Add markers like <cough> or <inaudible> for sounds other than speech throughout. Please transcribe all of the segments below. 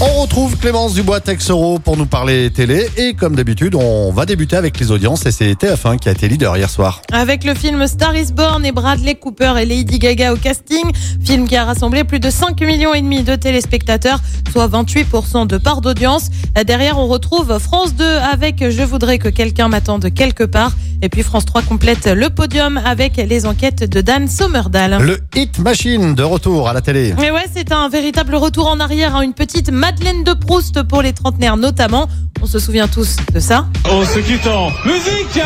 On retrouve Clémence Dubois-Texero pour nous parler télé. Et comme d'habitude, on va débuter avec les audiences. Et c'est TF1 qui a été leader hier soir. Avec le film Star is Born et Bradley Cooper et Lady Gaga au casting, film qui a rassemblé plus de 5 millions et demi de téléspectateurs, soit 28% de part d'audience. Derrière, on retrouve France 2 avec Je voudrais que quelqu'un m'attende quelque part. Et puis France 3 complète le podium avec les enquêtes de Dan Sommerdahl. Le Hit Machine de retour à la télé. Mais ouais, c'est un véritable retour en arrière, hein, une petite Madeleine de Proust pour les trentenaires notamment. On se souvient tous de ça. On se quitte en musique Je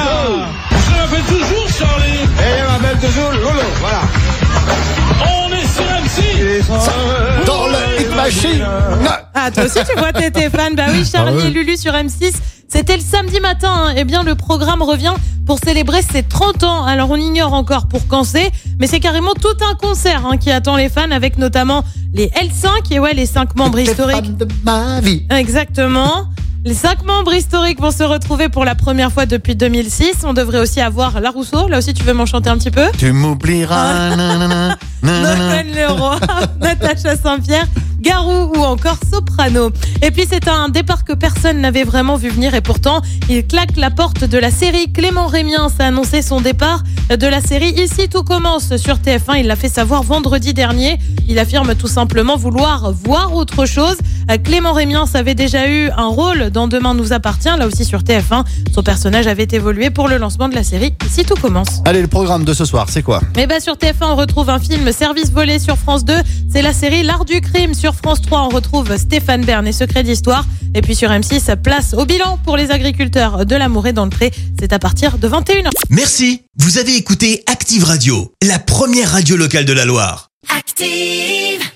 m'appelle toujours Charlie Et je m'appelle toujours Lolo, voilà. On est sur MC Dans le Hit Machine. Ah, toi aussi, tu vois, t'étais fan. Bah oui, Charlie Ah ouais. et Lulu sur M6. C'était le samedi matin. hein. Eh bien, le programme revient pour célébrer ses 30 ans. Alors, on ignore encore pour quand c'est, mais c'est carrément tout un concert hein, qui attend les fans avec notamment les L5 et ouais, les cinq membres historiques. De ma vie. Exactement. Les cinq membres historiques vont se retrouver pour la première fois depuis 2006. On devrait aussi avoir La Rousseau. Là aussi, tu veux m'en chanter un petit peu? Tu m'oublieras. <laughs> Noël Leroy, <laughs> Natacha Saint-Pierre, Garou ou encore Soprano. Et puis c'est un départ que personne n'avait vraiment vu venir et pourtant il claque la porte de la série. Clément Rémien a annoncé son départ de la série Ici tout commence sur TF1. Il l'a fait savoir vendredi dernier. Il affirme tout simplement vouloir voir autre chose. Clément Rémien avait déjà eu un rôle dans Demain nous appartient, là aussi sur TF1. Son personnage avait évolué pour le lancement de la série Ici tout commence. Allez, le programme de ce soir, c'est quoi? Mais bah sur TF1, on retrouve un film Service volé sur France 2. C'est la série L'art du crime sur France 3. On retrouve Stéphane Bern et Secret d'histoire. Et puis sur M6, place au bilan pour les agriculteurs de l'amour et dans le pré. C'est à partir de 21h. Merci, vous avez écouté Active Radio, la première radio locale de la Loire. Active.